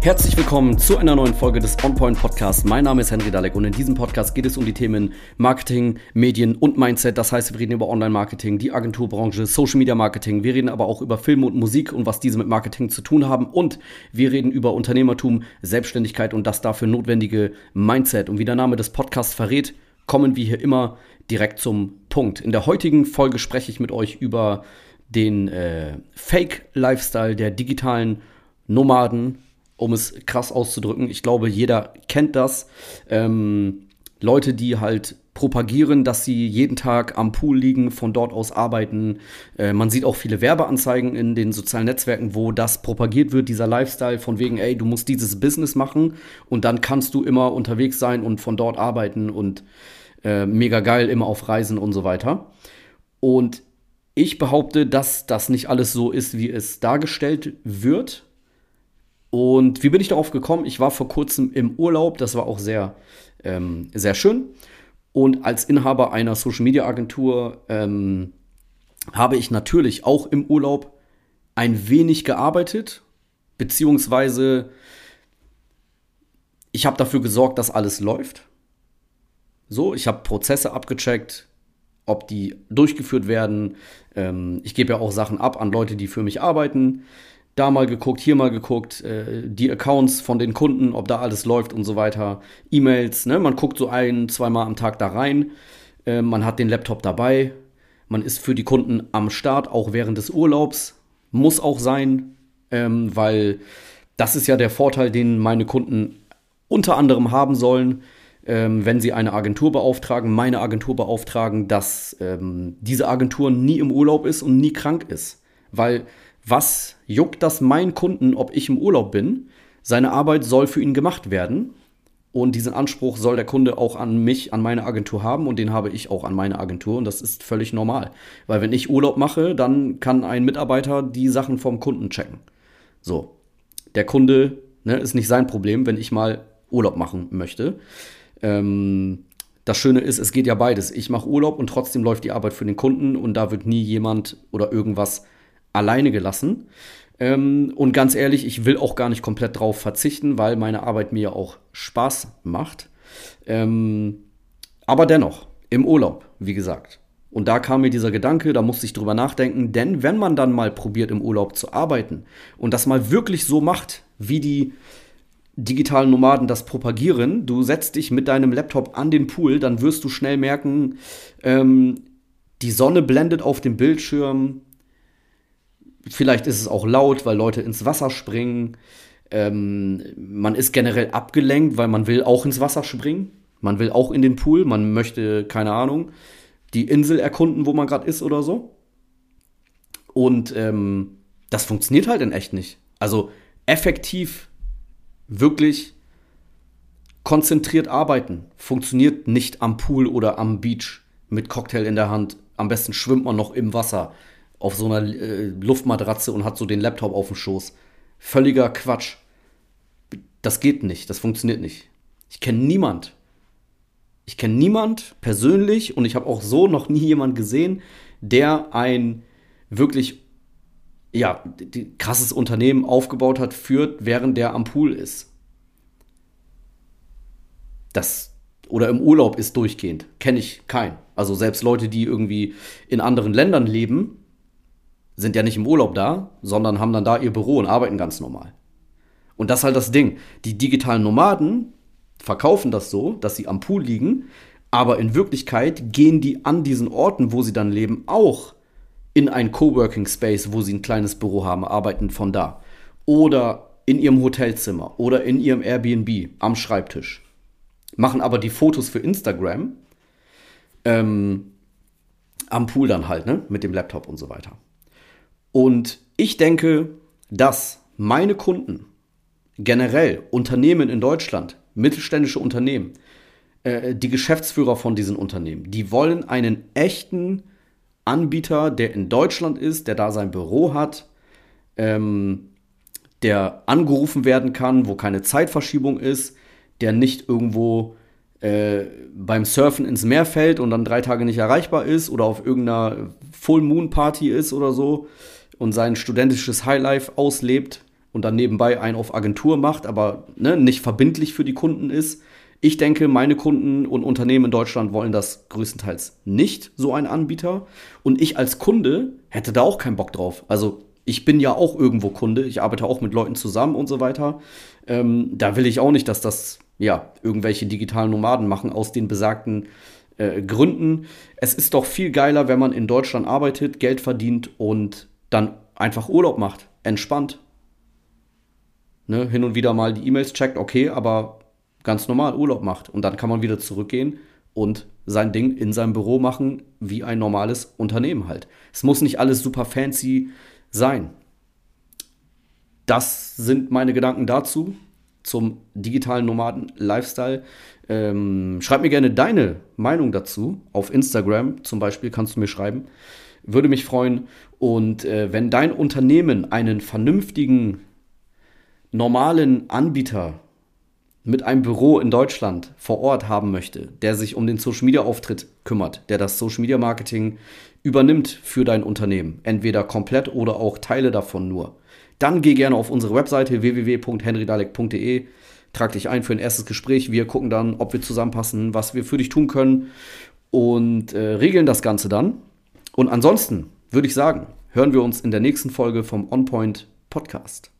Herzlich willkommen zu einer neuen Folge des OnPoint Podcasts. Mein Name ist Henry Dalek und in diesem Podcast geht es um die Themen Marketing, Medien und Mindset. Das heißt, wir reden über Online-Marketing, die Agenturbranche, Social Media Marketing. Wir reden aber auch über Film und Musik und was diese mit Marketing zu tun haben. Und wir reden über Unternehmertum, Selbstständigkeit und das dafür notwendige Mindset. Und wie der Name des Podcasts verrät, kommen wir hier immer direkt zum Punkt. In der heutigen Folge spreche ich mit euch über den äh, Fake-Lifestyle der digitalen Nomaden um es krass auszudrücken. Ich glaube, jeder kennt das. Ähm, Leute, die halt propagieren, dass sie jeden Tag am Pool liegen, von dort aus arbeiten. Äh, man sieht auch viele Werbeanzeigen in den sozialen Netzwerken, wo das propagiert wird, dieser Lifestyle von wegen, ey, du musst dieses Business machen und dann kannst du immer unterwegs sein und von dort arbeiten und äh, mega geil, immer auf Reisen und so weiter. Und ich behaupte, dass das nicht alles so ist, wie es dargestellt wird. Und wie bin ich darauf gekommen? Ich war vor kurzem im Urlaub, das war auch sehr, ähm, sehr schön. Und als Inhaber einer Social Media Agentur ähm, habe ich natürlich auch im Urlaub ein wenig gearbeitet, beziehungsweise ich habe dafür gesorgt, dass alles läuft. So, ich habe Prozesse abgecheckt, ob die durchgeführt werden. Ähm, ich gebe ja auch Sachen ab an Leute, die für mich arbeiten da mal geguckt, hier mal geguckt, äh, die Accounts von den Kunden, ob da alles läuft und so weiter, E-Mails, ne? man guckt so ein, zweimal am Tag da rein, äh, man hat den Laptop dabei, man ist für die Kunden am Start, auch während des Urlaubs, muss auch sein, ähm, weil das ist ja der Vorteil, den meine Kunden unter anderem haben sollen, ähm, wenn sie eine Agentur beauftragen, meine Agentur beauftragen, dass ähm, diese Agentur nie im Urlaub ist und nie krank ist. Weil was juckt das meinen Kunden, ob ich im Urlaub bin? Seine Arbeit soll für ihn gemacht werden. Und diesen Anspruch soll der Kunde auch an mich, an meine Agentur haben und den habe ich auch an meine Agentur und das ist völlig normal. Weil wenn ich Urlaub mache, dann kann ein Mitarbeiter die Sachen vom Kunden checken. So, der Kunde ne, ist nicht sein Problem, wenn ich mal Urlaub machen möchte. Ähm, das Schöne ist, es geht ja beides. Ich mache Urlaub und trotzdem läuft die Arbeit für den Kunden und da wird nie jemand oder irgendwas alleine gelassen. Ähm, und ganz ehrlich, ich will auch gar nicht komplett drauf verzichten, weil meine Arbeit mir auch Spaß macht. Ähm, aber dennoch, im Urlaub, wie gesagt. Und da kam mir dieser Gedanke, da musste ich drüber nachdenken, denn wenn man dann mal probiert, im Urlaub zu arbeiten und das mal wirklich so macht, wie die digitalen Nomaden das propagieren, du setzt dich mit deinem Laptop an den Pool, dann wirst du schnell merken, ähm, die Sonne blendet auf dem Bildschirm, Vielleicht ist es auch laut, weil Leute ins Wasser springen. Ähm, man ist generell abgelenkt, weil man will auch ins Wasser springen. Man will auch in den Pool. Man möchte, keine Ahnung, die Insel erkunden, wo man gerade ist oder so. Und ähm, das funktioniert halt in echt nicht. Also effektiv, wirklich konzentriert arbeiten funktioniert nicht am Pool oder am Beach mit Cocktail in der Hand. Am besten schwimmt man noch im Wasser auf so einer äh, Luftmatratze und hat so den Laptop auf dem Schoß. Völliger Quatsch. Das geht nicht, das funktioniert nicht. Ich kenne niemand. Ich kenne niemand persönlich und ich habe auch so noch nie jemand gesehen, der ein wirklich ja, krasses Unternehmen aufgebaut hat, führt, während der am Pool ist. Das oder im Urlaub ist durchgehend. Kenne ich keinen. Also selbst Leute, die irgendwie in anderen Ländern leben, sind ja nicht im Urlaub da, sondern haben dann da ihr Büro und arbeiten ganz normal. Und das ist halt das Ding. Die digitalen Nomaden verkaufen das so, dass sie am Pool liegen, aber in Wirklichkeit gehen die an diesen Orten, wo sie dann leben, auch in ein Coworking Space, wo sie ein kleines Büro haben, arbeiten von da. Oder in ihrem Hotelzimmer oder in ihrem Airbnb am Schreibtisch. Machen aber die Fotos für Instagram ähm, am Pool dann halt, ne? Mit dem Laptop und so weiter. Und ich denke, dass meine Kunden, generell Unternehmen in Deutschland, mittelständische Unternehmen, äh, die Geschäftsführer von diesen Unternehmen, die wollen einen echten Anbieter, der in Deutschland ist, der da sein Büro hat, ähm, der angerufen werden kann, wo keine Zeitverschiebung ist, der nicht irgendwo äh, beim Surfen ins Meer fällt und dann drei Tage nicht erreichbar ist oder auf irgendeiner Full Moon Party ist oder so, und sein studentisches Highlife auslebt und dann nebenbei einen auf Agentur macht, aber ne, nicht verbindlich für die Kunden ist. Ich denke, meine Kunden und Unternehmen in Deutschland wollen das größtenteils nicht, so ein Anbieter. Und ich als Kunde hätte da auch keinen Bock drauf. Also ich bin ja auch irgendwo Kunde, ich arbeite auch mit Leuten zusammen und so weiter. Ähm, da will ich auch nicht, dass das ja irgendwelche digitalen Nomaden machen aus den besagten äh, Gründen. Es ist doch viel geiler, wenn man in Deutschland arbeitet, Geld verdient und dann einfach Urlaub macht, entspannt. Ne, hin und wieder mal die E-Mails checkt, okay, aber ganz normal Urlaub macht. Und dann kann man wieder zurückgehen und sein Ding in seinem Büro machen, wie ein normales Unternehmen halt. Es muss nicht alles super fancy sein. Das sind meine Gedanken dazu, zum digitalen Nomaden-Lifestyle. Ähm, schreib mir gerne deine Meinung dazu. Auf Instagram zum Beispiel kannst du mir schreiben. Würde mich freuen. Und äh, wenn dein Unternehmen einen vernünftigen, normalen Anbieter mit einem Büro in Deutschland vor Ort haben möchte, der sich um den Social Media Auftritt kümmert, der das Social Media Marketing übernimmt für dein Unternehmen, entweder komplett oder auch Teile davon nur, dann geh gerne auf unsere Webseite www.henrydalek.de, trag dich ein für ein erstes Gespräch. Wir gucken dann, ob wir zusammenpassen, was wir für dich tun können und äh, regeln das Ganze dann. Und ansonsten würde ich sagen, hören wir uns in der nächsten Folge vom OnPoint Podcast.